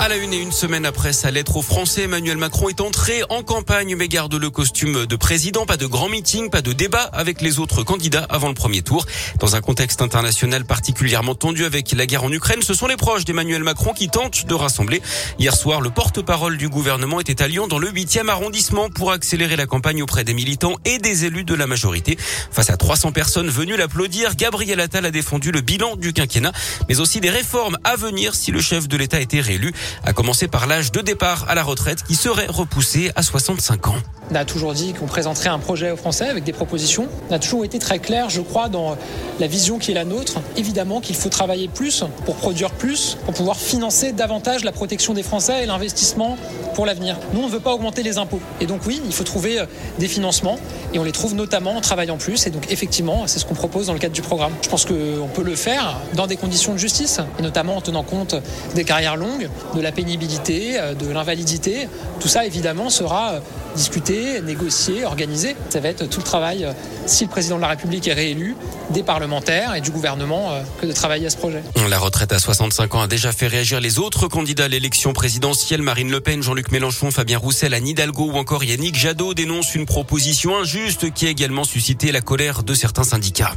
À la une et une semaine après sa lettre aux Français, Emmanuel Macron est entré en campagne mais garde le costume de président. Pas de grand meeting, pas de débat avec les autres candidats avant le premier tour. Dans un contexte international particulièrement tendu avec la guerre en Ukraine, ce sont les proches d'Emmanuel Macron qui tentent de rassembler. Hier soir, le porte-parole du gouvernement était à Lyon dans le 8e arrondissement pour accélérer la campagne auprès des militants et des élus de la majorité. Face à 300 personnes venues l'applaudir, Gabriel Attal a défendu le bilan du quinquennat, mais aussi des réformes à venir si le chef de l'État était réélu à commencer par l'âge de départ à la retraite qui serait repoussé à 65 ans. On a toujours dit qu'on présenterait un projet aux Français avec des propositions. On a toujours été très clair, je crois, dans la vision qui est la nôtre. Évidemment qu'il faut travailler plus pour produire plus, pour pouvoir financer davantage la protection des Français et l'investissement pour l'avenir. Nous, on ne veut pas augmenter les impôts. Et donc oui, il faut trouver euh, des financements et on les trouve notamment en travaillant plus. Et donc effectivement, c'est ce qu'on propose dans le cadre du programme. Je pense qu'on peut le faire dans des conditions de justice et notamment en tenant compte des carrières longues, de la pénibilité, euh, de l'invalidité. Tout ça, évidemment, sera euh, discuté, négocié, organisé. Ça va être tout le travail, euh, si le président de la République est réélu, des parlementaires et du gouvernement que de travailler à ce projet. La retraite à 65 ans a déjà fait réagir les autres candidats à l'élection présidentielle. Marine Le Pen, Jean-Luc Mélenchon, Fabien Roussel, Anne Hidalgo ou encore Yannick Jadot dénoncent une proposition injuste qui a également suscité la colère de certains syndicats.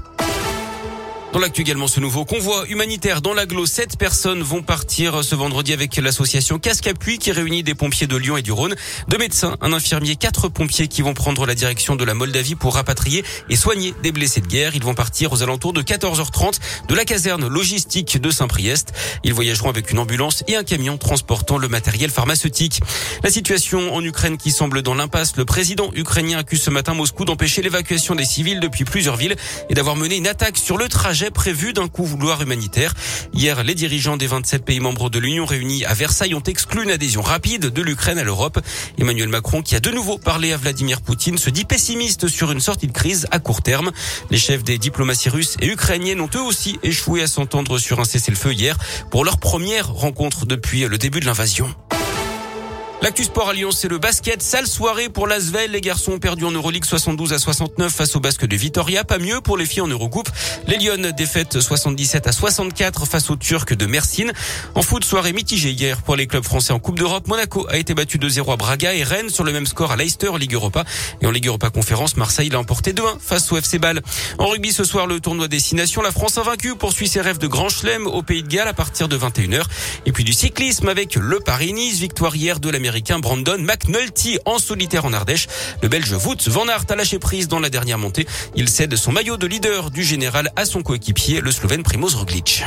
Dans l'actu également, ce nouveau convoi humanitaire dans l'agglo, sept personnes vont partir ce vendredi avec l'association Casque Appui qui réunit des pompiers de Lyon et du Rhône, deux médecins, un infirmier, quatre pompiers qui vont prendre la direction de la Moldavie pour rapatrier et soigner des blessés de guerre. Ils vont partir aux alentours de 14h30 de la caserne logistique de Saint-Priest. Ils voyageront avec une ambulance et un camion transportant le matériel pharmaceutique. La situation en Ukraine qui semble dans l'impasse. Le président ukrainien accuse ce matin Moscou d'empêcher l'évacuation des civils depuis plusieurs villes et d'avoir mené une attaque sur le trajet prévu d'un coup vouloir humanitaire. Hier, les dirigeants des 27 pays membres de l'Union réunis à Versailles ont exclu une adhésion rapide de l'Ukraine à l'Europe. Emmanuel Macron, qui a de nouveau parlé à Vladimir Poutine, se dit pessimiste sur une sortie de crise à court terme. Les chefs des diplomaties russes et ukrainiennes ont eux aussi échoué à s'entendre sur un cessez-le-feu hier pour leur première rencontre depuis le début de l'invasion. L'actu sport à Lyon, c'est le basket. Sale soirée pour l'Asvel. Les garçons ont perdu en Euroleague 72 à 69 face au basque de Vitoria. Pas mieux pour les filles en Eurocoupe. Les Lyonnes défaitent 77 à 64 face aux Turcs de Mersin. En foot, soirée mitigée hier pour les clubs français en Coupe d'Europe. Monaco a été battu 2-0 à Braga et Rennes sur le même score à Leicester Ligue Europa. Et en Ligue Europa Conférence, Marseille l'a emporté 2-1 face au FC Bâle. En rugby ce soir, le tournoi Destination. La France invaincue poursuit ses rêves de grand chelem au Pays de Galles à partir de 21h. Et puis du cyclisme avec le Paris-Nice, victoire hier de l'Amérique Brandon McNulty en solitaire en Ardèche. Le Belge Wout van Aert a lâché prise dans la dernière montée. Il cède son maillot de leader du général à son coéquipier, le Slovène Primoz Roglic.